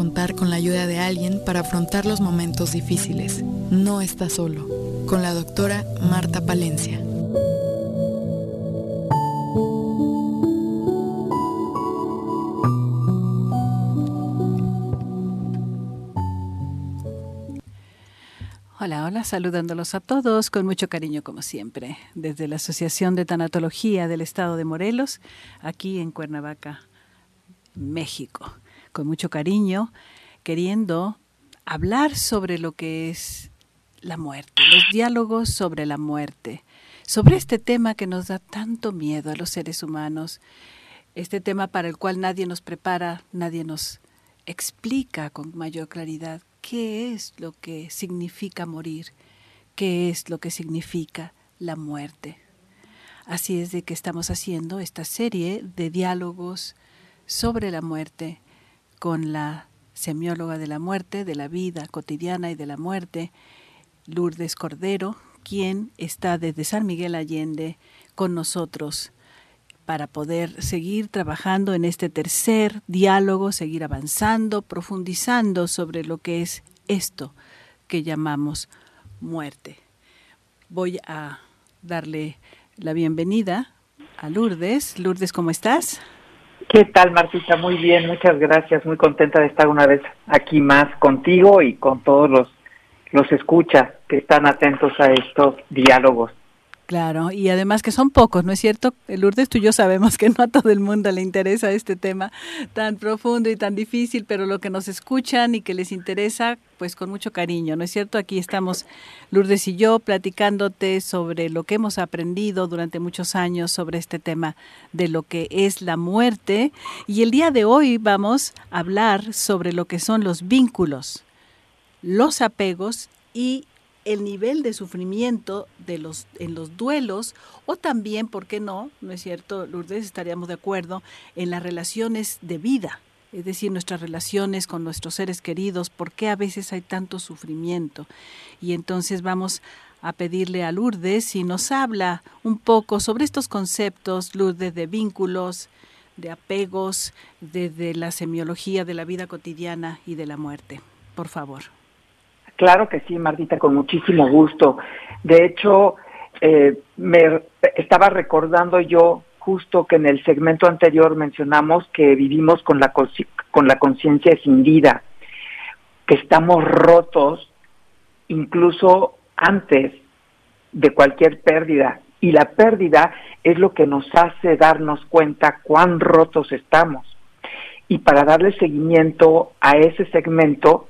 contar con la ayuda de alguien para afrontar los momentos difíciles. No está solo. Con la doctora Marta Palencia. Hola, hola, saludándolos a todos con mucho cariño como siempre, desde la Asociación de Tanatología del Estado de Morelos, aquí en Cuernavaca, México, con mucho cariño, queriendo hablar sobre lo que es la muerte, los diálogos sobre la muerte, sobre este tema que nos da tanto miedo a los seres humanos, este tema para el cual nadie nos prepara, nadie nos explica con mayor claridad qué es lo que significa morir, qué es lo que significa la muerte. Así es de que estamos haciendo esta serie de diálogos sobre la muerte con la semióloga de la muerte, de la vida cotidiana y de la muerte, Lourdes Cordero, quien está desde San Miguel Allende con nosotros para poder seguir trabajando en este tercer diálogo, seguir avanzando, profundizando sobre lo que es esto que llamamos muerte. Voy a darle la bienvenida a Lourdes. Lourdes, ¿cómo estás? ¿Qué tal, Martita? Muy bien, muchas gracias. Muy contenta de estar una vez aquí más contigo y con todos los, los escuchas que están atentos a estos diálogos. Claro, y además que son pocos, ¿no es cierto? Lourdes, tú y yo sabemos que no a todo el mundo le interesa este tema tan profundo y tan difícil, pero lo que nos escuchan y que les interesa, pues con mucho cariño, ¿no es cierto? Aquí estamos Lourdes y yo platicándote sobre lo que hemos aprendido durante muchos años sobre este tema de lo que es la muerte. Y el día de hoy vamos a hablar sobre lo que son los vínculos, los apegos y el nivel de sufrimiento de los, en los duelos o también, ¿por qué no? ¿No es cierto, Lourdes? Estaríamos de acuerdo en las relaciones de vida, es decir, nuestras relaciones con nuestros seres queridos, ¿por qué a veces hay tanto sufrimiento? Y entonces vamos a pedirle a Lourdes si nos habla un poco sobre estos conceptos, Lourdes, de vínculos, de apegos, desde la semiología de la vida cotidiana y de la muerte. Por favor. Claro que sí, Martita, con muchísimo gusto. De hecho, eh, me estaba recordando yo justo que en el segmento anterior mencionamos que vivimos con la con la conciencia escindida, que estamos rotos incluso antes de cualquier pérdida y la pérdida es lo que nos hace darnos cuenta cuán rotos estamos. Y para darle seguimiento a ese segmento,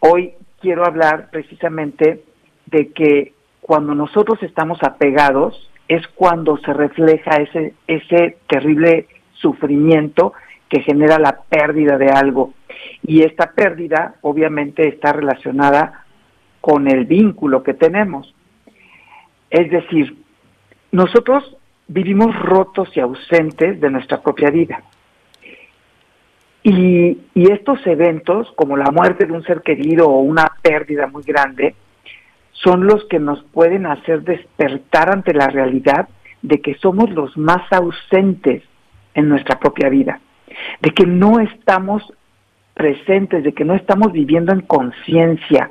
hoy quiero hablar precisamente de que cuando nosotros estamos apegados es cuando se refleja ese, ese terrible sufrimiento que genera la pérdida de algo. Y esta pérdida obviamente está relacionada con el vínculo que tenemos. Es decir, nosotros vivimos rotos y ausentes de nuestra propia vida. Y, estos eventos, como la muerte de un ser querido o una pérdida muy grande, son los que nos pueden hacer despertar ante la realidad de que somos los más ausentes en nuestra propia vida, de que no estamos presentes, de que no estamos viviendo en conciencia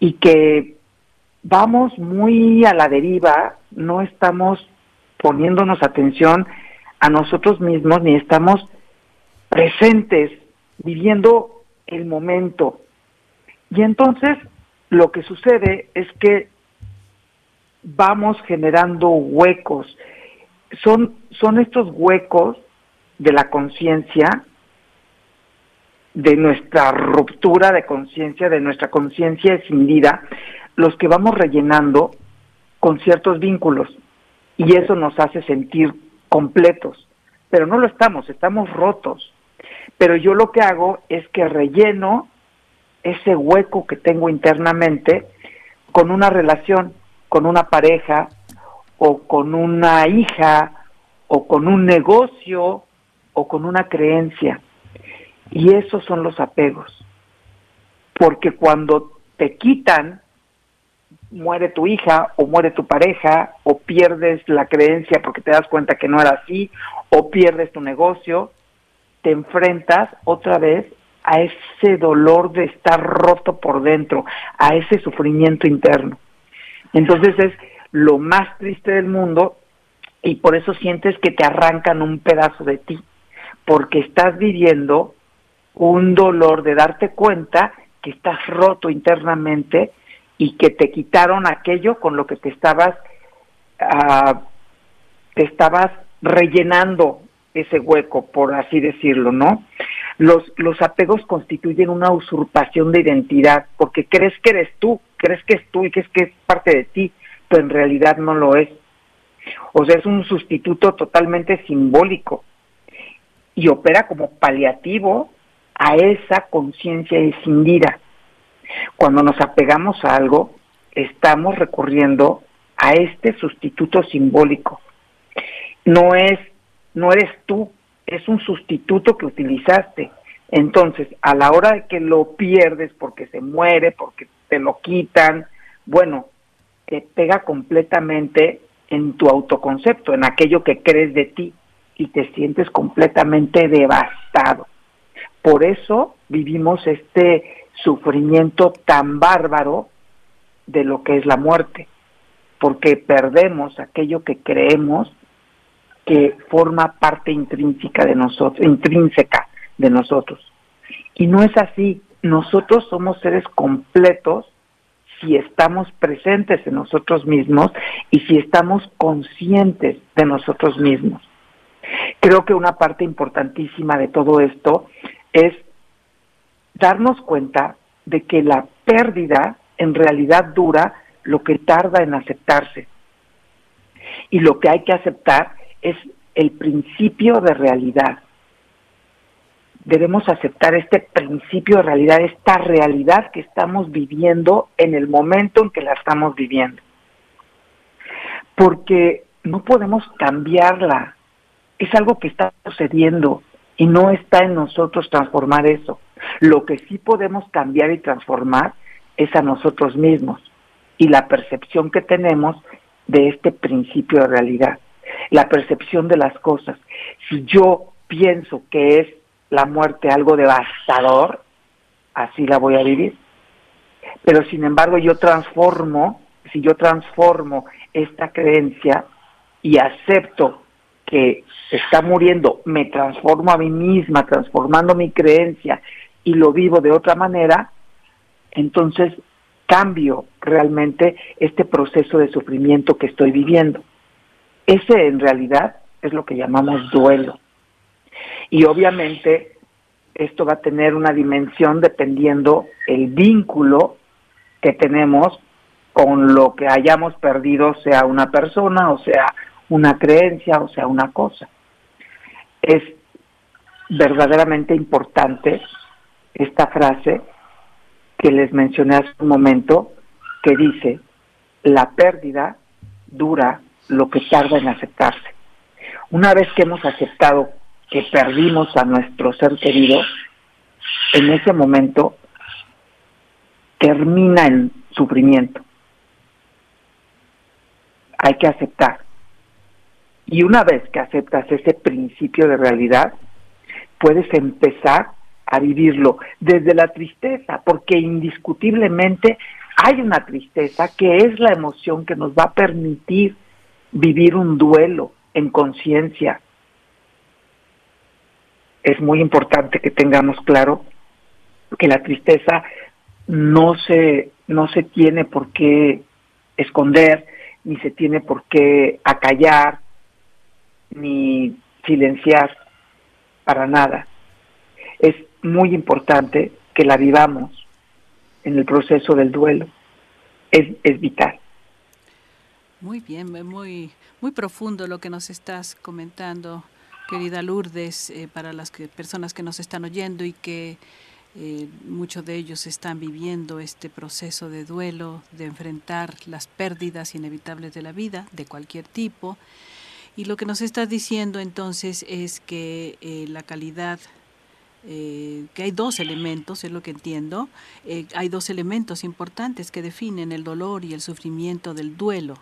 y que vamos muy a la deriva, no estamos poniéndonos atención a nosotros mismos ni estamos presentes, viviendo el momento. Y entonces lo que sucede es que vamos generando huecos. Son, son estos huecos de la conciencia, de nuestra ruptura de conciencia, de nuestra conciencia escindida, los que vamos rellenando con ciertos vínculos. Y eso nos hace sentir completos. Pero no lo estamos, estamos rotos. Pero yo lo que hago es que relleno ese hueco que tengo internamente con una relación, con una pareja o con una hija o con un negocio o con una creencia. Y esos son los apegos. Porque cuando te quitan, muere tu hija o muere tu pareja o pierdes la creencia porque te das cuenta que no era así o pierdes tu negocio, te enfrentas otra vez a ese dolor de estar roto por dentro, a ese sufrimiento interno. Entonces es lo más triste del mundo y por eso sientes que te arrancan un pedazo de ti, porque estás viviendo un dolor de darte cuenta que estás roto internamente y que te quitaron aquello con lo que te estabas uh, te estabas rellenando ese hueco, por así decirlo, ¿no? Los, los apegos constituyen una usurpación de identidad, porque crees que eres tú, crees que es tú y que es parte de ti, pero en realidad no lo es. O sea, es un sustituto totalmente simbólico y opera como paliativo a esa conciencia escindida. Cuando nos apegamos a algo, estamos recurriendo a este sustituto simbólico. No es, no eres tú, es un sustituto que utilizaste. Entonces, a la hora de que lo pierdes porque se muere, porque te lo quitan, bueno, te pega completamente en tu autoconcepto, en aquello que crees de ti y te sientes completamente devastado. Por eso vivimos este sufrimiento tan bárbaro de lo que es la muerte, porque perdemos aquello que creemos que forma parte intrínseca de nosotros, intrínseca de nosotros. Y no es así. Nosotros somos seres completos si estamos presentes en nosotros mismos y si estamos conscientes de nosotros mismos. Creo que una parte importantísima de todo esto es darnos cuenta de que la pérdida en realidad dura lo que tarda en aceptarse. Y lo que hay que aceptar es el principio de realidad. Debemos aceptar este principio de realidad, esta realidad que estamos viviendo en el momento en que la estamos viviendo. Porque no podemos cambiarla. Es algo que está sucediendo y no está en nosotros transformar eso. Lo que sí podemos cambiar y transformar es a nosotros mismos y la percepción que tenemos de este principio de realidad la percepción de las cosas. Si yo pienso que es la muerte algo devastador, así la voy a vivir. Pero sin embargo yo transformo, si yo transformo esta creencia y acepto que está muriendo, me transformo a mí misma, transformando mi creencia y lo vivo de otra manera, entonces cambio realmente este proceso de sufrimiento que estoy viviendo. Ese en realidad es lo que llamamos duelo. Y obviamente esto va a tener una dimensión dependiendo el vínculo que tenemos con lo que hayamos perdido, sea una persona, o sea una creencia, o sea una cosa. Es verdaderamente importante esta frase que les mencioné hace un momento, que dice, la pérdida dura lo que tarda en aceptarse. Una vez que hemos aceptado que perdimos a nuestro ser querido, en ese momento termina el sufrimiento. Hay que aceptar. Y una vez que aceptas ese principio de realidad, puedes empezar a vivirlo desde la tristeza, porque indiscutiblemente hay una tristeza que es la emoción que nos va a permitir vivir un duelo en conciencia. Es muy importante que tengamos claro que la tristeza no se, no se tiene por qué esconder, ni se tiene por qué acallar, ni silenciar, para nada. Es muy importante que la vivamos en el proceso del duelo. Es, es vital. Muy bien, muy, muy profundo lo que nos estás comentando, querida Lourdes, eh, para las personas que nos están oyendo y que eh, muchos de ellos están viviendo este proceso de duelo, de enfrentar las pérdidas inevitables de la vida, de cualquier tipo. Y lo que nos estás diciendo entonces es que eh, la calidad que hay dos elementos, es lo que entiendo, hay dos elementos importantes que definen el dolor y el sufrimiento del duelo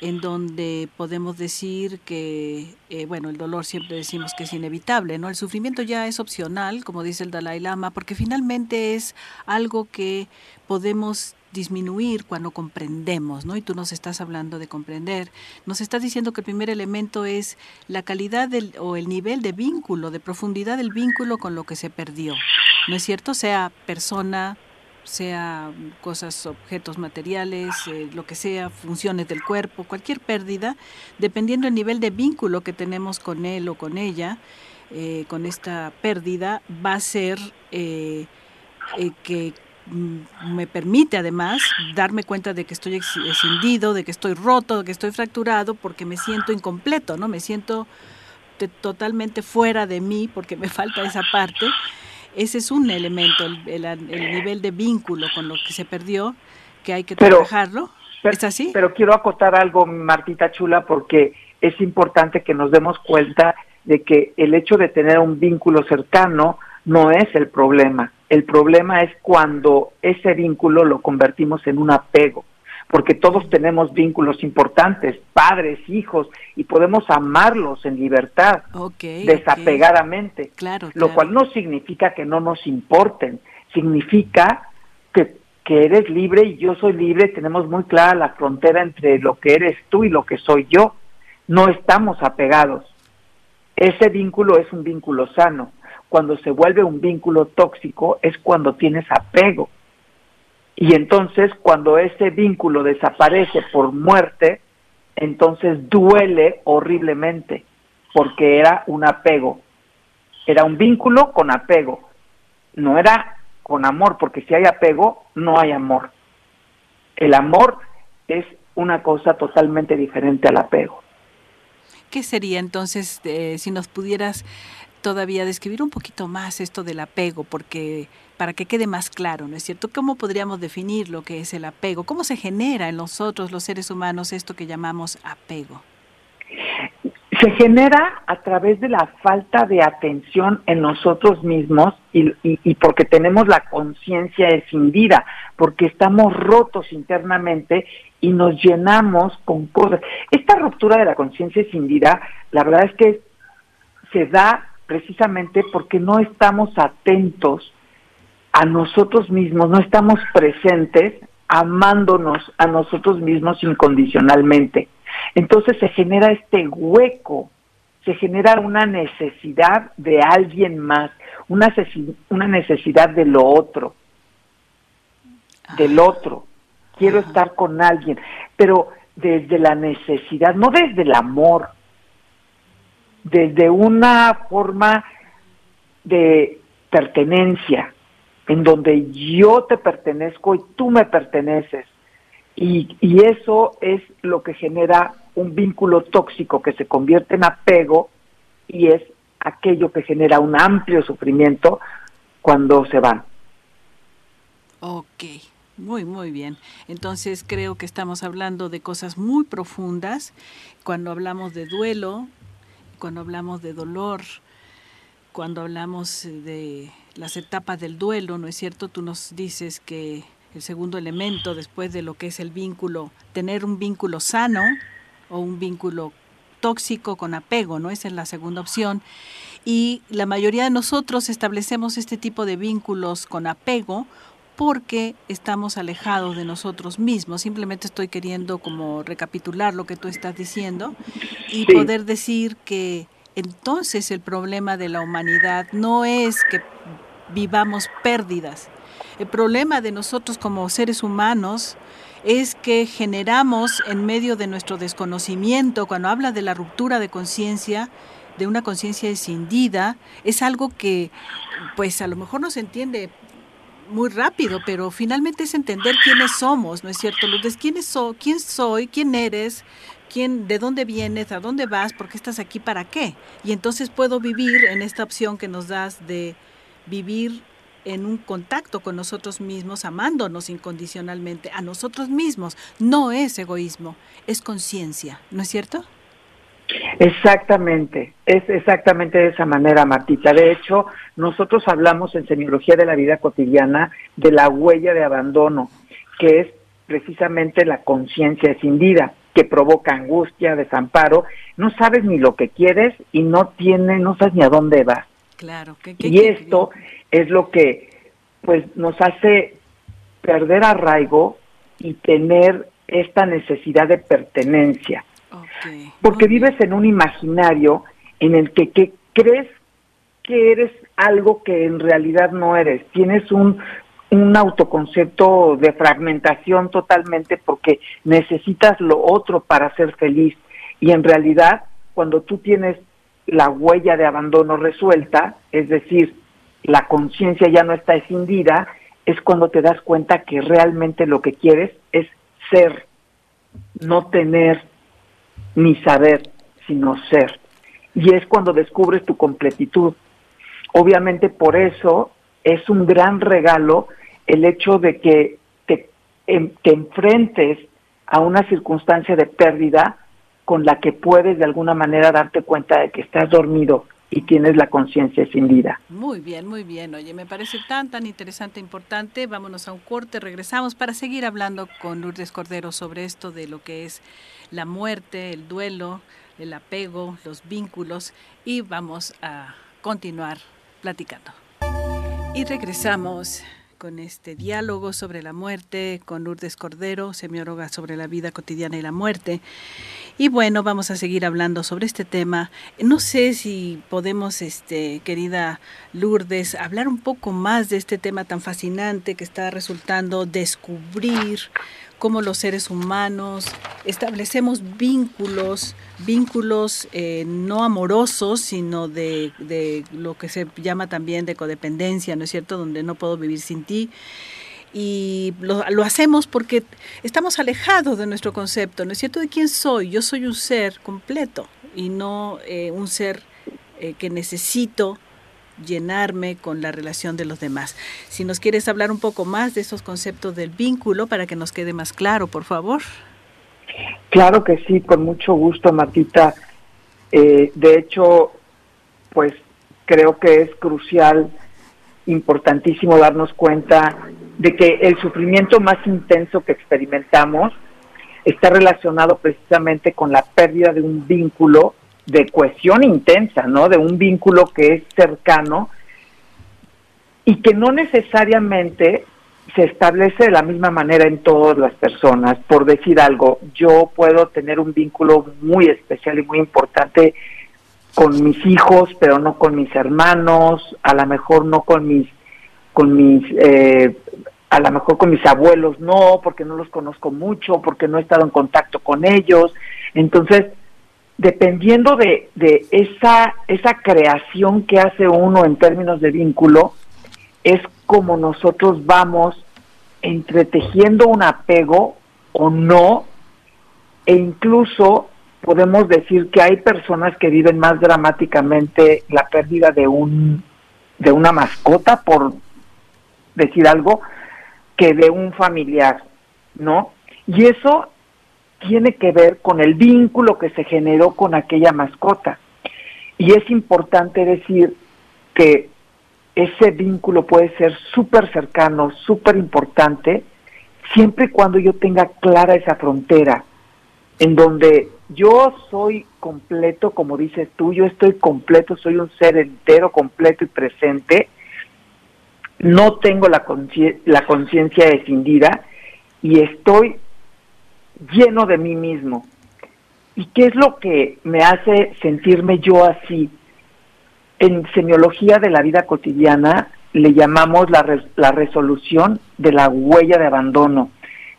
en donde podemos decir que, eh, bueno, el dolor siempre decimos que es inevitable, ¿no? El sufrimiento ya es opcional, como dice el Dalai Lama, porque finalmente es algo que podemos disminuir cuando comprendemos, ¿no? Y tú nos estás hablando de comprender. Nos estás diciendo que el primer elemento es la calidad del, o el nivel de vínculo, de profundidad del vínculo con lo que se perdió. ¿No es cierto? Sea persona, sea cosas, objetos materiales, eh, lo que sea, funciones del cuerpo, cualquier pérdida, dependiendo del nivel de vínculo que tenemos con él o con ella, eh, con esta pérdida, va a ser eh, que mm, me permite además darme cuenta de que estoy escindido, de que estoy roto, de que estoy fracturado, porque me siento incompleto, ¿no? Me siento totalmente fuera de mí porque me falta esa parte ese es un elemento, el, nivel de vínculo con lo que se perdió, que hay que trabajarlo. ¿Es así? Pero quiero acotar algo, Martita Chula, porque es importante que nos demos cuenta de que el hecho de tener un vínculo cercano no es el problema. El problema es cuando ese vínculo lo convertimos en un apego porque todos tenemos vínculos importantes, padres, hijos, y podemos amarlos en libertad, desapegadamente, claro, lo cual no significa que no nos importen, significa que, que eres libre y yo soy libre, tenemos muy clara la frontera entre lo que eres tú y lo que soy yo, no estamos apegados. Ese vínculo es un vínculo sano. Cuando se vuelve un vínculo tóxico es cuando tienes apego y entonces cuando ese vínculo desaparece por muerte, entonces duele horriblemente, porque era un apego. Era un vínculo con apego. No era con amor, porque si hay apego, no hay amor. El amor es una cosa totalmente diferente al apego. ¿Qué sería entonces, eh, si nos pudieras todavía describir un poquito más esto del apego, porque para que quede más claro, ¿no es cierto? ¿Cómo podríamos definir lo que es el apego? ¿Cómo se genera en nosotros, los seres humanos, esto que llamamos apego? Se genera a través de la falta de atención en nosotros mismos y, porque tenemos la conciencia escindida, porque estamos rotos internamente y nos llenamos con cosas. Esta ruptura de la conciencia escindida, la verdad es que se da precisamente porque no estamos atentos a nosotros mismos, no estamos presentes amándonos a nosotros mismos incondicionalmente. Entonces se genera este hueco, se genera una necesidad de alguien más, una, una necesidad de lo otro, del otro. Quiero estar con alguien, pero desde la necesidad, no desde el amor, desde una forma de pertenencia, en donde yo te pertenezco y tú me perteneces. Y, y, eso es lo que genera un vínculo tóxico que se convierte en apego y es aquello que genera un amplio sufrimiento cuando se van. Ok, muy, muy bien. Entonces creo que estamos hablando de cosas muy profundas. Cuando hablamos de duelo, cuando hablamos de dolor, cuando hablamos de las etapas del duelo, ¿no es cierto? Tú nos dices que el segundo elemento después de lo que es el vínculo, tener un vínculo sano o un vínculo tóxico con apego, ¿no? Esa es la segunda opción. Y la mayoría de nosotros establecemos este tipo de vínculos con apego porque estamos alejados de nosotros mismos. Simplemente estoy queriendo como recapitular lo que tú estás diciendo y poder decir que entonces el problema de la humanidad no es que vivamos pérdidas. El problema de nosotros como seres humanos es que generamos en medio de nuestro desconocimiento, cuando habla de la ruptura de conciencia, de una conciencia escindida, es algo que pues a lo mejor no se entiende muy rápido, pero finalmente es entender quiénes somos, ¿no es cierto, Lourdes? ¿Quién, so, ¿Quién soy? ¿Quién eres? ¿Quién, ¿De dónde vienes? ¿A dónde vas? ¿Por qué estás aquí? ¿Para qué? Y entonces puedo vivir en esta opción que nos das de vivir en un contacto con nosotros mismos, amándonos incondicionalmente a nosotros mismos. No es egoísmo, es conciencia, ¿no es cierto? Exactamente, es exactamente de esa manera, Martita. De hecho, nosotros hablamos en Semiología de la Vida Cotidiana de la huella de abandono, que es precisamente la conciencia escindida, que provoca angustia, desamparo, no sabes ni lo que quieres y no tiene, no sabes ni a dónde vas. Claro, y esto es lo que pues nos hace perder arraigo y tener esta necesidad de pertenencia. Porque vives en un imaginario en el que, que crees que eres algo que en realidad no eres. Tienes un, un autoconcepto de fragmentación totalmente porque necesitas lo otro para ser feliz. Y en realidad, cuando tú tienes la huella de abandono resuelta, es decir, la conciencia ya no está escindida, es cuando te das cuenta que realmente lo que quieres es ser, no tener ni saber, sino ser. Y es cuando descubres tu completitud. Obviamente por eso es un gran regalo el hecho de que te, em, te enfrentes a una circunstancia de pérdida con la que puedes de alguna manera darte cuenta de que estás dormido y tienes la conciencia sin vida. Muy bien, muy bien. Oye, me parece tan, tan interesante, importante. Vámonos a un corte, regresamos para seguir hablando con Lourdes Cordero sobre esto de lo que es la muerte, el duelo, el apego, los vínculos y vamos a continuar platicando. Y regresamos con este diálogo sobre la muerte con Lourdes Cordero, semióloga sobre la vida cotidiana y la muerte. Y bueno, vamos a seguir hablando sobre este tema. No sé si podemos, este, querida Lourdes, hablar un poco más de este tema tan fascinante que está resultando descubrir cómo los seres humanos establecemos vínculos, vínculos eh, no amorosos, sino de, lo que se llama también de codependencia, ¿no es cierto?, donde no puedo vivir sin ti. Y lo, lo hacemos porque estamos alejados de nuestro concepto, ¿no es cierto?, de quién soy. Yo soy un ser completo y no eh, un ser eh, que necesito llenarme con la relación de los demás. Si nos quieres hablar un poco más de esos conceptos del vínculo para que nos quede más claro, por favor. Claro que sí, con mucho gusto, Matita. Eh, de hecho, pues creo que es crucial, importantísimo darnos cuenta de que el sufrimiento más intenso que experimentamos está relacionado precisamente con la pérdida de un vínculo de cohesión intensa, ¿no? De un vínculo que es cercano y que no necesariamente se establece de la misma manera en todas las personas. Por decir algo, yo puedo tener un vínculo muy especial y muy importante con mis hijos, pero no con mis hermanos, a lo mejor no con mis, con mis, eh, a lo mejor con mis abuelos, no, porque no los conozco mucho, porque no he estado en contacto con ellos. Entonces, dependiendo de, de esa, esa creación que hace uno en términos de vínculo, es como nosotros vamos entretejiendo un apego o no, e incluso podemos decir que hay personas que viven más dramáticamente la pérdida de un de una mascota por decir algo que de un familiar, ¿no? Y eso tiene que ver con el vínculo que se generó con aquella mascota. Y es importante decir que ese vínculo puede ser súper cercano, súper importante, siempre y cuando yo tenga clara esa frontera, en donde yo soy completo, como dices tú, yo estoy completo, soy un ser entero, completo y presente, no tengo la conciencia descindida y estoy lleno de mí mismo. ¿Y qué es lo que me hace sentirme yo así? En semiología de la vida cotidiana le llamamos la, la resolución de la huella de abandono,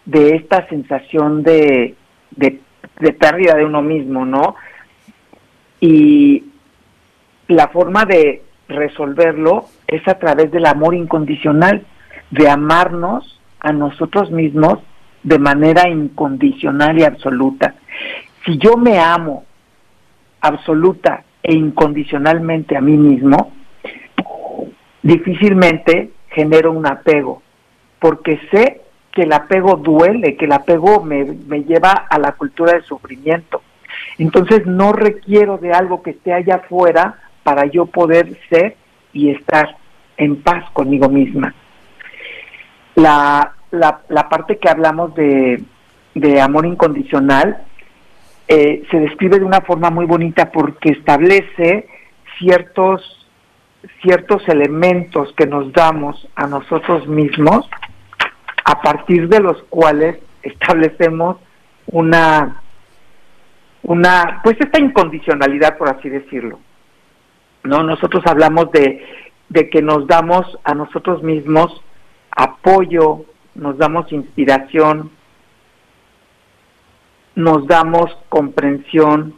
de esta sensación de, de, de pérdida de uno mismo, ¿no? Y la forma de resolverlo es a través del amor incondicional, de amarnos a nosotros mismos de manera incondicional y absoluta. Si yo me amo absoluta e incondicionalmente a mí mismo, difícilmente genero un apego, porque sé que el apego duele, que el apego me, me lleva a la cultura del sufrimiento. Entonces no requiero de algo que esté allá afuera para yo poder ser y estar en paz conmigo misma. La, la, parte que hablamos de, de amor incondicional eh, se describe de una forma muy bonita porque establece ciertos ciertos elementos que nos damos a nosotros mismos a partir de los cuales establecemos una una pues esta incondicionalidad por así decirlo no nosotros hablamos de de que nos damos a nosotros mismos apoyo nos damos inspiración nos damos comprensión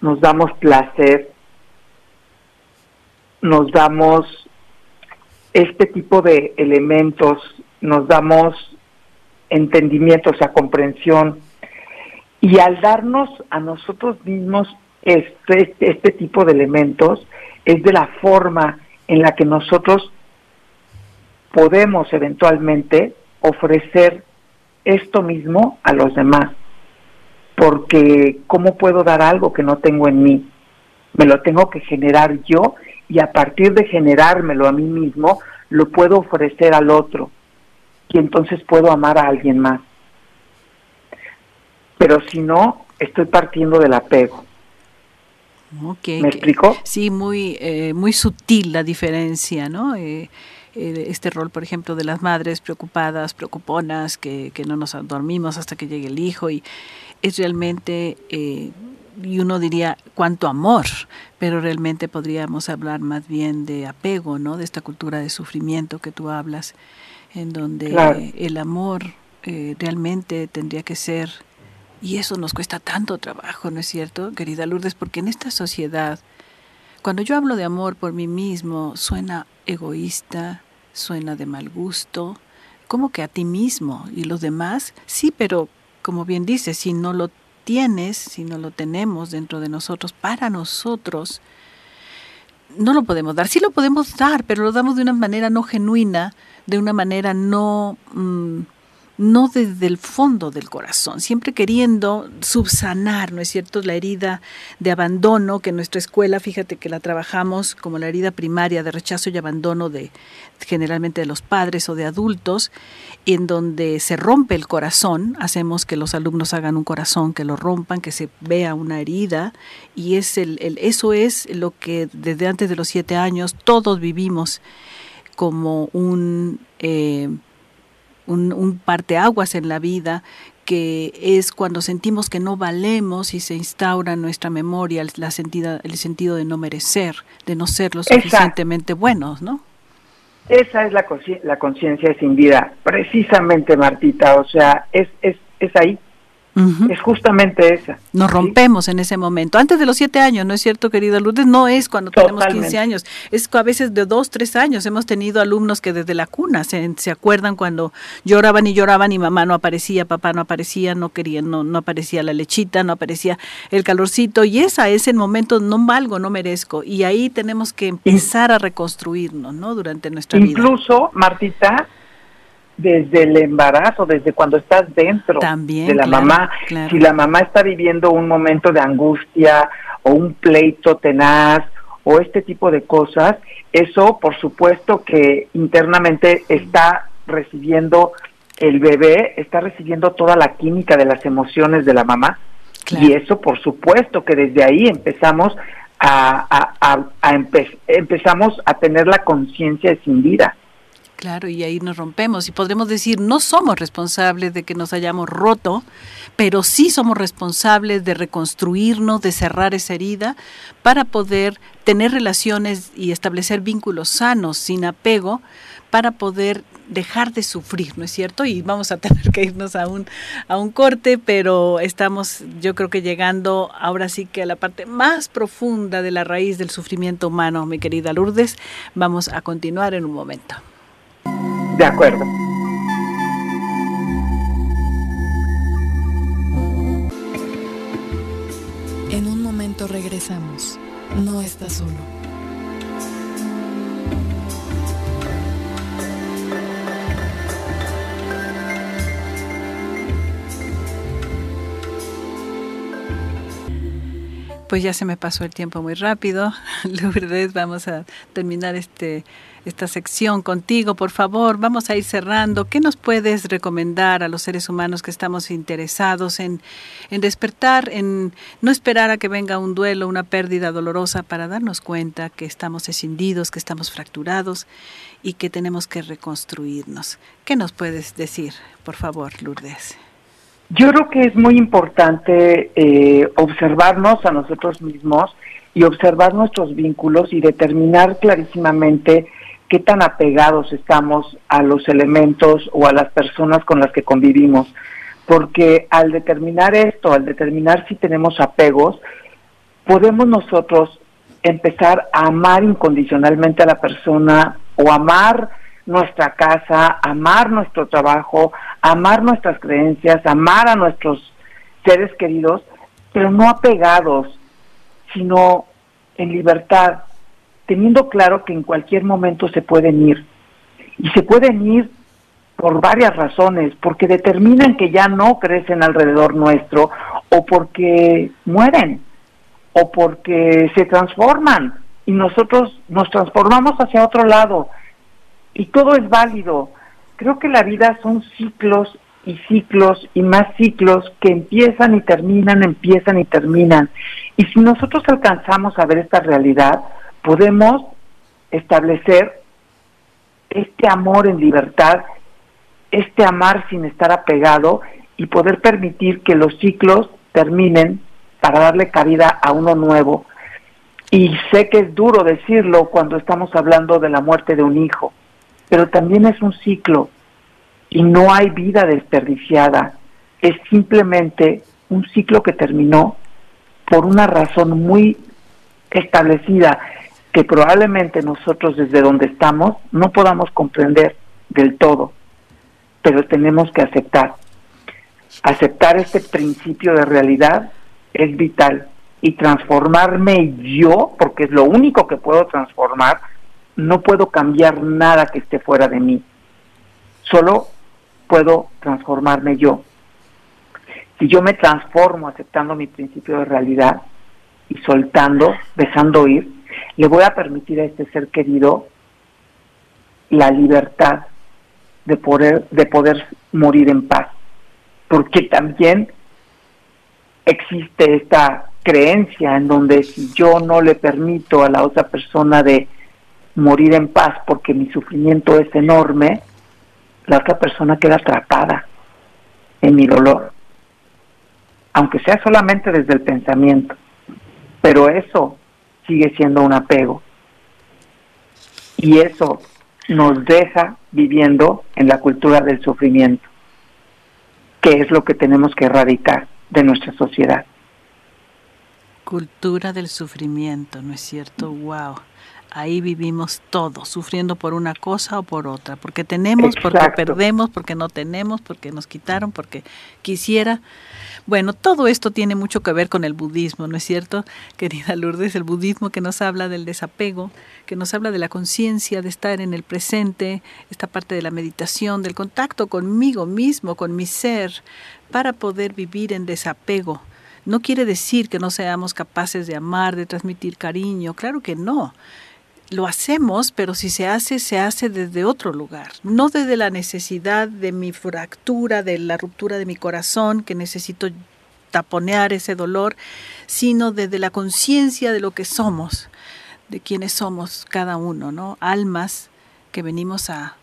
nos damos placer nos damos este tipo de elementos, nos damos entendimiento, o sea, comprensión, y al darnos a nosotros mismos este, este tipo de elementos, es de la forma en la que nosotros podemos eventualmente ofrecer esto mismo a los demás. Porque ¿cómo puedo dar algo que no tengo en mí? Me lo tengo que generar yo y a partir de generármelo a mí mismo, lo puedo ofrecer al otro y entonces puedo amar a alguien más. Pero si no, estoy partiendo del apego. ¿Me explico? Sí, muy, eh, muy sutil la diferencia, ¿no? Eh, eh, este rol, por ejemplo, de las madres preocupadas, preocuponas, que, que no nos dormimos hasta que llegue el hijo y es realmente y uno diría cuánto amor, pero realmente podríamos hablar más bien de apego, ¿no? De esta cultura de sufrimiento que tú hablas, en donde el amor eh, realmente tendría que ser, y eso nos cuesta tanto trabajo, ¿no es cierto, querida Lourdes? Porque en esta sociedad, cuando yo hablo de amor por mí mismo, suena egoísta, suena de mal gusto, como que a ti mismo y los demás, sí, pero como bien dices, si no lo tienes, si no lo tenemos dentro de nosotros, para nosotros, no lo podemos dar. Sí lo podemos dar, pero lo damos de una manera no genuina, de una manera no... Mm, no desde el fondo del corazón, siempre queriendo subsanar, ¿no es cierto?, la herida de abandono que en nuestra escuela, fíjate que la trabajamos como la herida primaria de rechazo y abandono de generalmente de los padres o de adultos, en donde se rompe el corazón, hacemos que los alumnos hagan un corazón, que lo rompan, que se vea una herida, y es el, eso es lo que desde antes de los siete años todos vivimos como un... Eh, un, un parteaguas en la vida que es cuando sentimos que no valemos y se instaura en nuestra memoria la sentida, el sentido de no merecer, de no ser lo suficientemente buenos, ¿no? Esa es la, la conciencia sin vida, precisamente, Martita, o sea, es, es, es ahí, es justamente esa. Nos rompemos en ese momento. Antes de los siete años, ¿no es cierto, querida Lourdes? No es cuando tenemos 15 años, es a veces de dos, tres años. Hemos tenido alumnos que desde la cuna se, se, acuerdan cuando lloraban y lloraban y mamá no aparecía, papá no aparecía, no querían, no, no aparecía la lechita, no aparecía el calorcito. Y esa es el momento, no valgo, no merezco. Y ahí tenemos que empezar a reconstruirnos, ¿no? Durante nuestra vida. Incluso, Martita, desde el embarazo, desde cuando estás dentro de la mamá. Si la mamá está viviendo un momento de angustia o un pleito tenaz o este tipo de cosas, eso por supuesto que internamente está recibiendo el bebé, está recibiendo toda la química de las emociones de la mamá. Y eso por supuesto que desde ahí empezamos a, a, empezamos a tener la conciencia de sin vida. Claro, y ahí nos rompemos y podremos decir, no somos responsables de que nos hayamos roto, pero sí somos responsables de reconstruirnos, de cerrar esa herida para poder tener relaciones y establecer vínculos sanos, sin apego, para poder dejar de sufrir, ¿no es cierto? Y vamos a tener que irnos a un, a un corte, pero estamos yo creo que llegando ahora sí que a la parte más profunda de la raíz del sufrimiento humano, mi querida Lourdes. Vamos a continuar en un momento. De acuerdo. En un momento regresamos. No estás solo. Pues ya se me pasó el tiempo muy rápido. Lourdes, vamos a terminar este esta sección contigo, por favor. Vamos a ir cerrando. ¿Qué nos puedes recomendar a los seres humanos que estamos interesados en, despertar, en no esperar a que venga un duelo, una pérdida dolorosa para darnos cuenta que estamos escindidos, que estamos fracturados y que tenemos que reconstruirnos? ¿Qué nos puedes decir, por favor, Lourdes? Yo creo que es muy importante eh, observarnos a nosotros mismos y observar nuestros vínculos y determinar clarísimamente qué tan apegados estamos a los elementos o a las personas con las que convivimos. Porque al determinar esto, al determinar si tenemos apegos, podemos nosotros empezar a amar incondicionalmente a la persona o amar nuestra casa, amar nuestro trabajo, amar nuestras creencias, amar a nuestros seres queridos, pero no apegados, sino en libertad, teniendo claro que en cualquier momento se pueden ir. Y se pueden ir por varias razones, porque determinan que ya no crecen alrededor nuestro, o porque mueren, o porque se transforman, y nosotros nos transformamos hacia otro lado, y todo es válido. Creo que la vida son ciclos y ciclos y más ciclos que empiezan y terminan, empiezan y terminan. Y si nosotros alcanzamos a ver esta realidad, podemos establecer este amor en libertad, este amar sin estar apegado y poder permitir que los ciclos terminen para darle cabida a uno nuevo. Y sé que es duro decirlo cuando estamos hablando de la muerte de un hijo, pero también es un ciclo y no hay vida desperdiciada, es simplemente un ciclo que terminó por una razón muy establecida que probablemente nosotros desde donde estamos no podamos comprender del todo, pero tenemos que aceptar. Aceptar este principio de realidad es vital y transformarme yo, porque es lo único que puedo transformar, no puedo cambiar nada que esté fuera de mí, solo puedo transformarme yo. Si yo me transformo aceptando mi principio de realidad y soltando, dejando ir, le voy a permitir a este ser querido la libertad de poder, de poder morir en paz. Porque también existe esta creencia en donde si yo no le permito a la otra persona de morir en paz porque mi sufrimiento es enorme, la otra persona queda atrapada en mi dolor, aunque sea solamente desde el pensamiento. Pero eso sigue siendo un apego. Y eso nos deja viviendo en la cultura del sufrimiento, que es lo que tenemos que erradicar de nuestra sociedad. Cultura del sufrimiento, ¿no es cierto? Wow. Ahí vivimos todos, sufriendo por una cosa o por otra, porque tenemos, porque perdemos, porque no tenemos, porque nos quitaron, porque quisiera. Bueno, todo esto tiene mucho que ver con el budismo, ¿no es cierto, querida Lourdes? El budismo que nos habla del desapego, que nos habla de la conciencia, de estar en el presente, esta parte de la meditación, del contacto conmigo mismo, con mi ser, para poder vivir en desapego. No quiere decir que no seamos capaces de amar, de transmitir cariño, claro que no lo hacemos, pero si se hace, se hace desde otro lugar, no desde la necesidad de mi fractura, de la ruptura de mi corazón, que necesito taponear ese dolor, sino desde la conciencia de lo que somos, de quienes somos cada uno, ¿no? Almas que venimos a,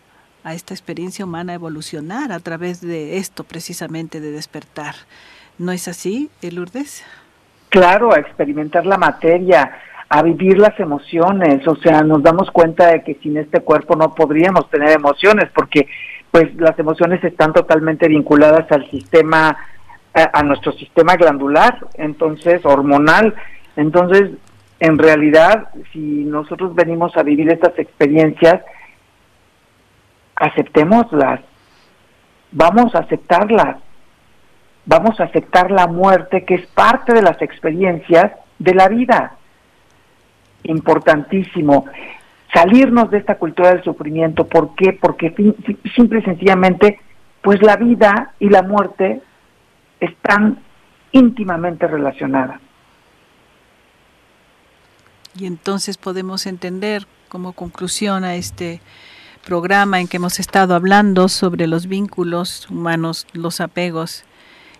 a esta experiencia humana a evolucionar a través de esto precisamente de despertar. ¿No es así, Lourdes? Claro, a experimentar la materia, a vivir las emociones, o sea, nos damos cuenta de que sin este cuerpo no podríamos tener emociones, porque pues las emociones están totalmente vinculadas al sistema, a, nuestro sistema glandular, entonces hormonal, entonces en realidad si nosotros venimos a vivir estas experiencias, aceptémoslas, vamos a aceptarlas, vamos a aceptar la muerte que es parte de las experiencias de la vida importantísimo salirnos de esta cultura del sufrimiento. ¿Por qué? Porque simple y sencillamente, pues la vida y la muerte están íntimamente relacionadas. Y entonces podemos entender como conclusión a este programa en que hemos estado hablando sobre los vínculos humanos, los apegos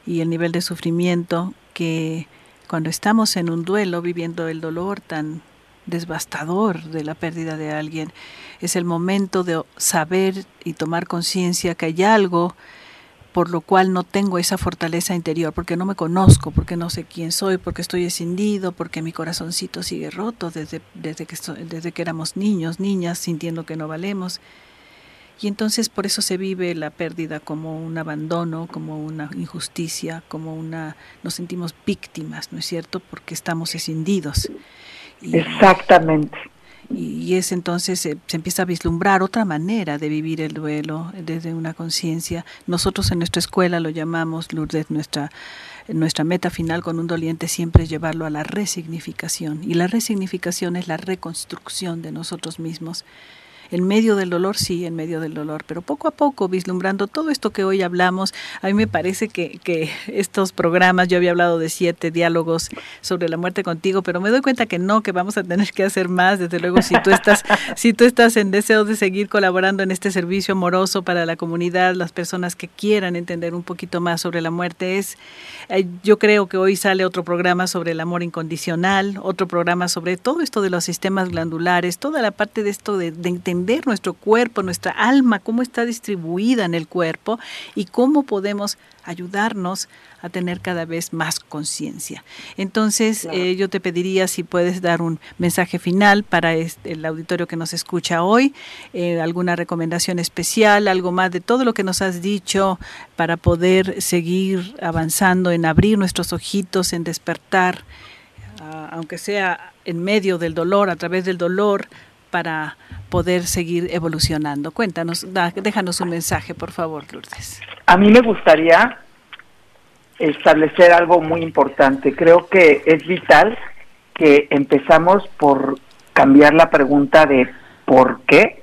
y el nivel de sufrimiento que cuando estamos en un duelo viviendo el dolor tan devastador de la pérdida de alguien, es el momento de saber y tomar conciencia que hay algo por lo cual no tengo esa fortaleza interior, porque no me conozco, porque no sé quién soy, porque estoy escindido, porque mi corazoncito sigue roto desde, desde, que, desde que éramos niños, niñas, sintiendo que no valemos. Y entonces por eso se vive la pérdida como un abandono, como una injusticia, como una... nos sentimos víctimas, ¿no es cierto? Porque estamos escindidos. Exactamente y, es entonces se, empieza a vislumbrar otra manera de vivir el duelo desde una conciencia. Nosotros en nuestra escuela lo llamamos, Lourdes, nuestra, nuestra meta final con un doliente siempre es llevarlo a la resignificación. Y la resignificación es la reconstrucción de nosotros mismos en medio del dolor, sí, en medio del dolor, pero poco a poco, vislumbrando todo esto que hoy hablamos, a mí me parece que, que estos programas, yo había hablado de siete diálogos sobre la muerte contigo, pero me doy cuenta que no, que vamos a tener que hacer más, desde luego, si tú estás, si tú estás en deseo de seguir colaborando en este servicio amoroso para la comunidad, las personas que quieran entender un poquito más sobre la muerte, es, eh, yo creo que hoy sale otro programa sobre el amor incondicional, otro programa sobre todo esto de los sistemas glandulares, toda la parte de esto de, de entender nuestro cuerpo, nuestra alma, cómo está distribuida en el cuerpo y cómo podemos ayudarnos a tener cada vez más conciencia. Entonces, eh, yo te pediría si puedes dar un mensaje final para este, el auditorio que nos escucha hoy, eh, alguna recomendación especial, algo más de todo lo que nos has dicho para poder seguir avanzando en abrir nuestros ojitos, en despertar, aunque sea en medio del dolor, a través del dolor, para poder seguir evolucionando. Cuéntanos, déjanos un mensaje, por favor, Lourdes. A mí me gustaría establecer algo muy importante. Creo que es vital que empezamos por cambiar la pregunta de ¿por qué?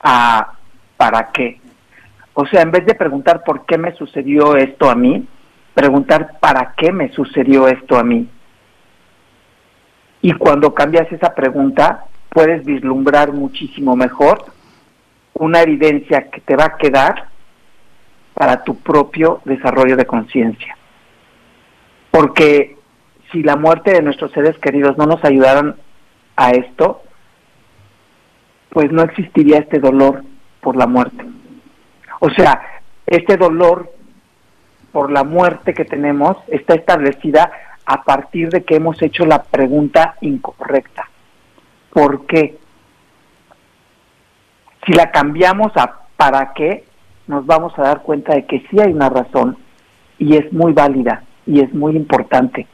a ¿para qué? O sea, en vez de preguntar por qué me sucedió esto a mí, preguntar para qué me sucedió esto a mí. Y cuando cambias esa pregunta, puedes vislumbrar muchísimo mejor una evidencia que te va a quedar para tu propio desarrollo de conciencia. Porque si la muerte de nuestros seres queridos no nos ayudaran a esto, pues no existiría este dolor por la muerte. O sea, este dolor por la muerte que tenemos está establecida a partir de que hemos hecho la pregunta incorrecta. ¿Por qué? Si la cambiamos a para qué, nos vamos a dar cuenta de que sí hay una razón y es muy válida y es muy importante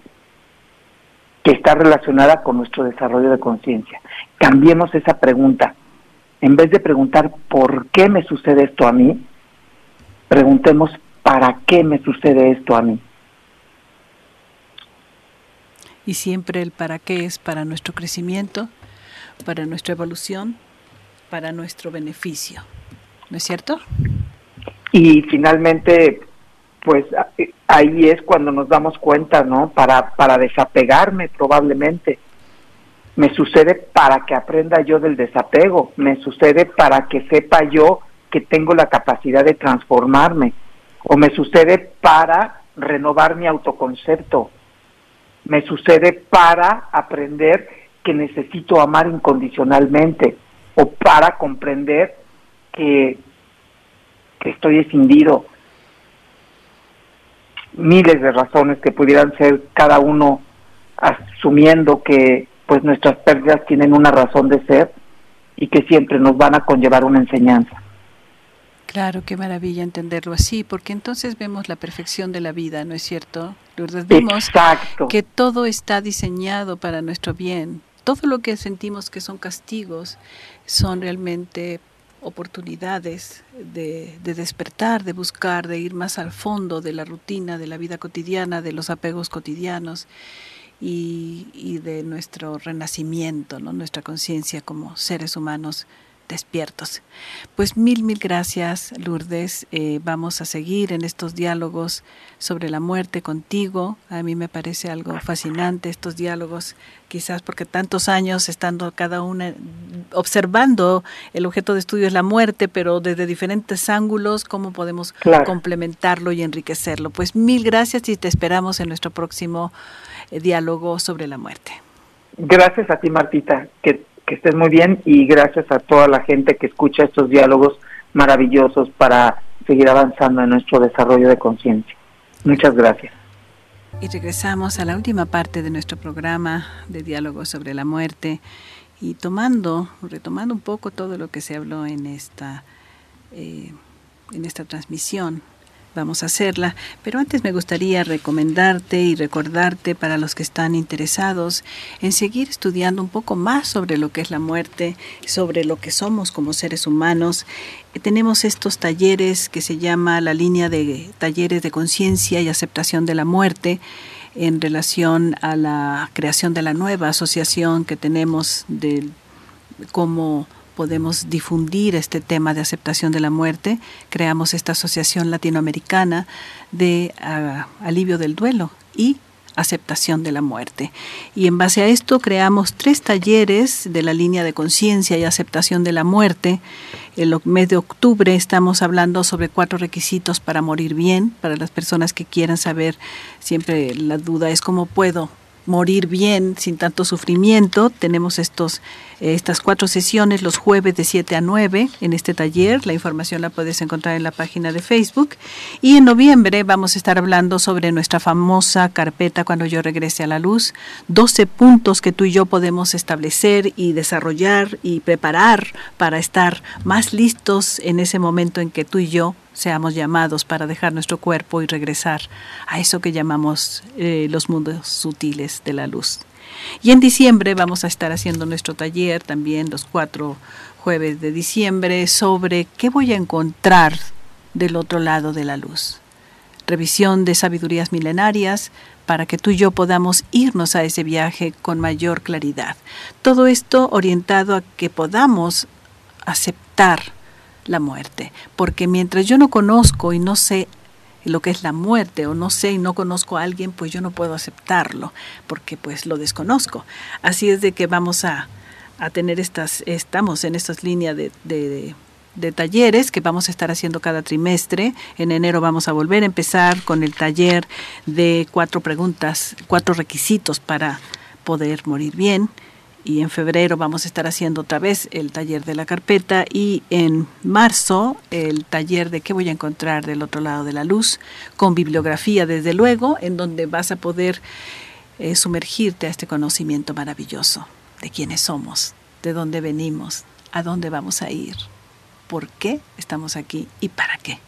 que está relacionada con nuestro desarrollo de conciencia. Cambiemos esa pregunta. En vez de preguntar por qué me sucede esto a mí, preguntemos para qué me sucede esto a mí. Y siempre el para qué es para nuestro crecimiento, para nuestra evolución, para nuestro beneficio. ¿No es cierto? Y finalmente, pues ahí es cuando nos damos cuenta, ¿no? Para, para desapegarme probablemente. Me sucede para que aprenda yo del desapego, me sucede para que sepa yo que tengo la capacidad de transformarme, o me sucede para renovar mi autoconcepto, me sucede para aprender que necesito amar incondicionalmente o para comprender que, estoy escindido. Miles de razones que pudieran ser cada uno asumiendo que pues nuestras pérdidas tienen una razón de ser y que siempre nos van a conllevar una enseñanza. Claro, qué maravilla entenderlo así, porque entonces vemos la perfección de la vida, ¿no es cierto? Vemos que todo está diseñado para nuestro bien, todo lo que sentimos que son castigos son realmente oportunidades de, despertar, de buscar, de ir más al fondo de la rutina, de la vida cotidiana, de los apegos cotidianos y, de nuestro renacimiento, nuestra conciencia como seres humanos despiertos. Pues mil, mil gracias, Lourdes. Eh, vamos a seguir en estos diálogos sobre la muerte contigo. A mí me parece algo fascinante estos diálogos, quizás porque tantos años estando cada una observando el objeto de estudio es la muerte, pero desde diferentes ángulos, cómo podemos complementarlo y enriquecerlo. Pues mil gracias y te esperamos en nuestro próximo eh, diálogo sobre la muerte. Gracias a ti, Martita. Que que estés muy bien y gracias a toda la gente que escucha estos diálogos maravillosos para seguir avanzando en nuestro desarrollo de conciencia. Muchas gracias. Y regresamos a la última parte de nuestro programa de diálogo sobre la muerte y tomando, retomando un poco todo lo que se habló en esta, eh, en esta transmisión vamos a hacerla, pero antes me gustaría recomendarte y recordarte para los que están interesados en seguir estudiando un poco más sobre lo que es la muerte, sobre lo que somos como seres humanos. Eh, tenemos estos talleres que se llama la línea de talleres de conciencia y aceptación de la muerte en relación a la creación de la nueva asociación que tenemos de podemos difundir este tema de aceptación de la muerte. Creamos esta Asociación Latinoamericana de ah, Alivio del Duelo y aceptación de la muerte. Y en base a esto creamos tres talleres de la línea de conciencia y aceptación de la muerte. El mes de octubre estamos hablando sobre cuatro requisitos para morir bien, para las personas que quieran saber, siempre la duda es cómo puedo morir bien, sin tanto sufrimiento. Tenemos estos, eh, estas cuatro sesiones los jueves de 7 a 9 en este taller. La información la puedes encontrar en la página de Facebook. Y en noviembre vamos a estar hablando sobre nuestra famosa carpeta cuando yo regrese a la luz. 12 puntos que tú y yo podemos establecer y desarrollar y preparar para estar más listos en ese momento en que tú y yo seamos llamados para dejar nuestro cuerpo y regresar a eso que llamamos eh, los mundos sutiles de la luz. Y en diciembre vamos a estar haciendo nuestro taller también los cuatro jueves de diciembre sobre qué voy a encontrar del otro lado de la luz. Revisión de sabidurías milenarias para que tú y yo podamos irnos a ese viaje con mayor claridad. Todo esto orientado a que podamos aceptar la muerte, porque mientras yo no conozco y no sé lo que es la muerte o no sé y no conozco a alguien, pues yo no puedo aceptarlo, porque pues lo desconozco. Así es de que vamos a, a tener estas, estamos en estas líneas de, de, de, talleres que vamos a estar haciendo cada trimestre. En enero vamos a volver a empezar con el taller de cuatro preguntas, cuatro requisitos para poder morir bien y en febrero vamos a estar haciendo otra vez el taller de la carpeta y en marzo el taller de qué voy a encontrar del otro lado de la luz, con bibliografía desde luego, en donde vas a poder eh, sumergirte a este conocimiento maravilloso de quiénes somos, de dónde venimos, a dónde vamos a ir, por qué estamos aquí y para qué.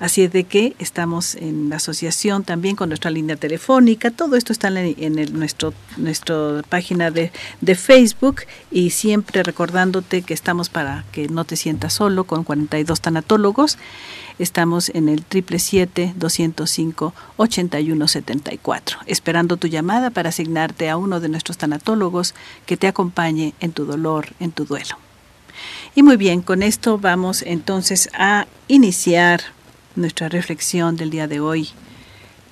Así es de que estamos en asociación también con nuestra línea telefónica. Todo esto está en, nuestro, nuestra página de, de, Facebook y siempre recordándote que estamos para que no te sientas solo con 42 tanatólogos. Estamos en el 777-205-8174, esperando tu llamada para asignarte a uno de nuestros tanatólogos que te acompañe en tu dolor, en tu duelo. Y muy bien, con esto vamos entonces a iniciar nuestra reflexión del día de hoy,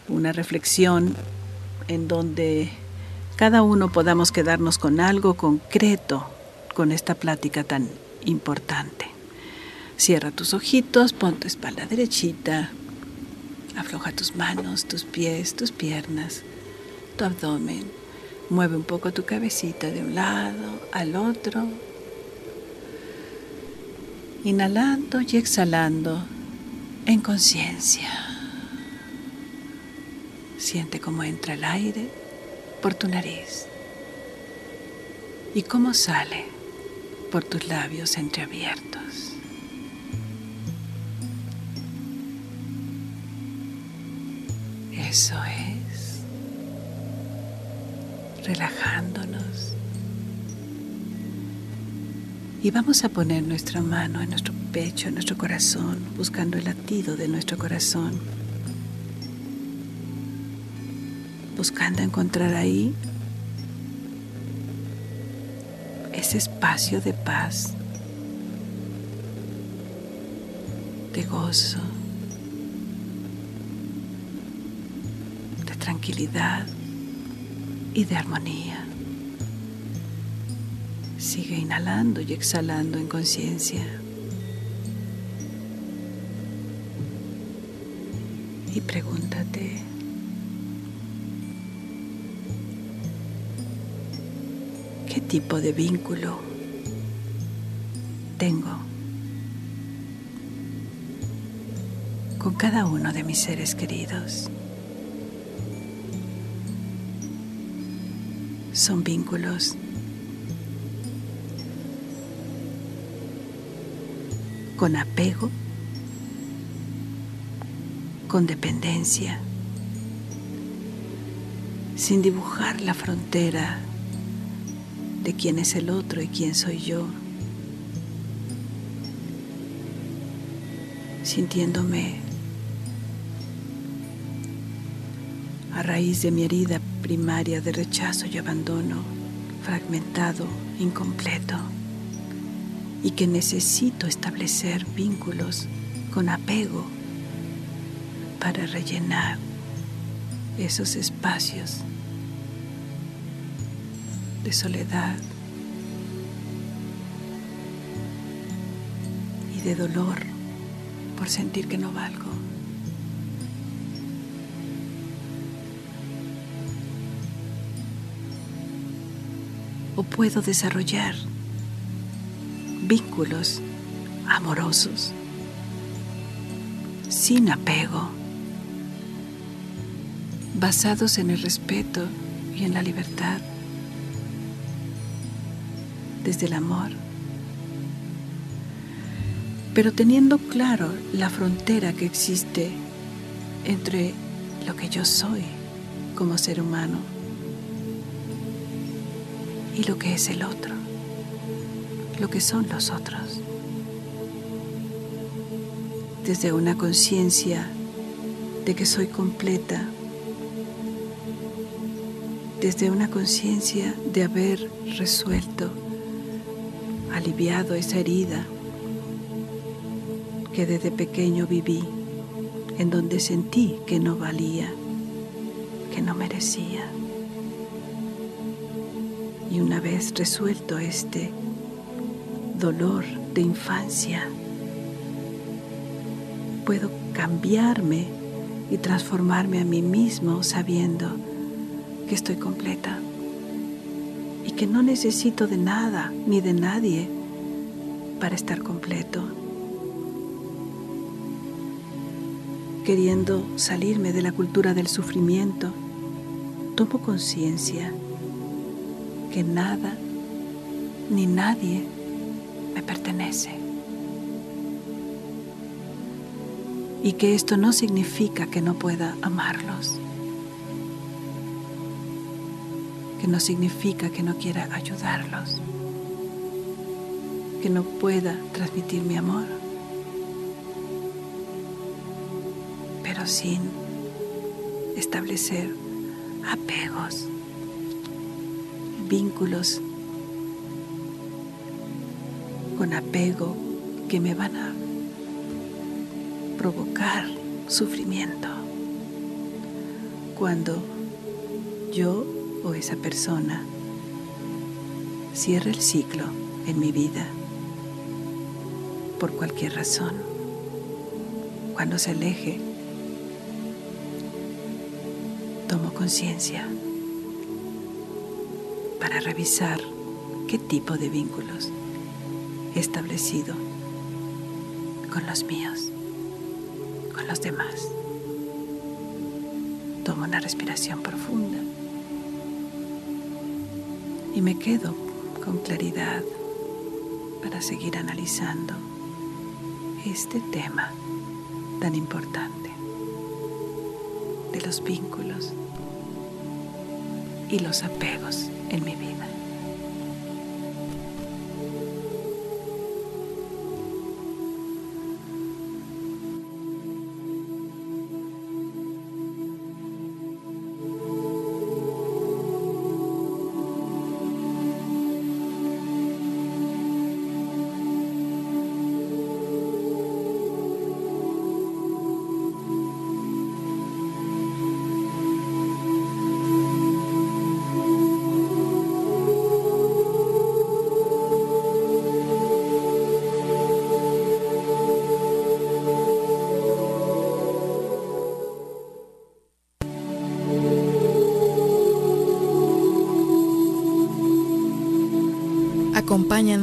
una reflexión en donde cada uno podamos quedarnos con algo concreto con esta plática tan importante. Cierra tus ojitos, pon tu espalda derechita, afloja tus manos, tus pies, tus piernas, tu abdomen. Mueve un poco tu cabecita de un lado al otro. Inhalando y exhalando en conciencia. Siente cómo entra el aire por tu nariz y cómo sale por tus labios entreabiertos. Eso es, relajándonos. Y vamos a poner nuestra mano en nuestro pecho, en nuestro corazón, buscando el latido de nuestro corazón. Buscando encontrar ahí ese espacio de paz, de gozo, de tranquilidad y de armonía. Sigue inhalando y exhalando en conciencia. Y pregúntate, ¿qué tipo de vínculo tengo con cada uno de mis seres queridos? Son vínculos con apego, con dependencia, sin dibujar la frontera de quién es el otro y quién soy yo, sintiéndome a raíz de mi herida primaria de rechazo y abandono, fragmentado, incompleto y que necesito establecer vínculos con apego para rellenar esos espacios de soledad y de dolor por sentir que no valgo. O puedo desarrollar vínculos amorosos, sin apego, basados en el respeto y en la libertad, desde el amor, pero teniendo claro la frontera que existe entre lo que yo soy como ser humano y lo que es el otro lo que son los otros. Desde una conciencia de que soy completa, desde una conciencia de haber resuelto, aliviado esa herida que desde pequeño viví, en donde sentí que no valía, que no merecía. Y una vez resuelto este dolor de infancia. Puedo cambiarme y transformarme a mí mismo sabiendo que estoy completa y que no necesito de nada ni de nadie para estar completo. Queriendo salirme de la cultura del sufrimiento, tomo conciencia que nada ni nadie me pertenece. Y que esto no significa que no pueda amarlos. Que no significa que no quiera ayudarlos. Que no pueda transmitir mi amor. Pero sin establecer apegos, vínculos con apego que me van a provocar sufrimiento. Cuando yo o esa persona cierre el ciclo en mi vida por cualquier razón, cuando se aleje, tomo conciencia para revisar qué tipo de vínculos establecido con los míos, con los demás. Tomo una respiración profunda y me quedo con claridad para seguir analizando este tema tan importante de los vínculos y los apegos en mi vida.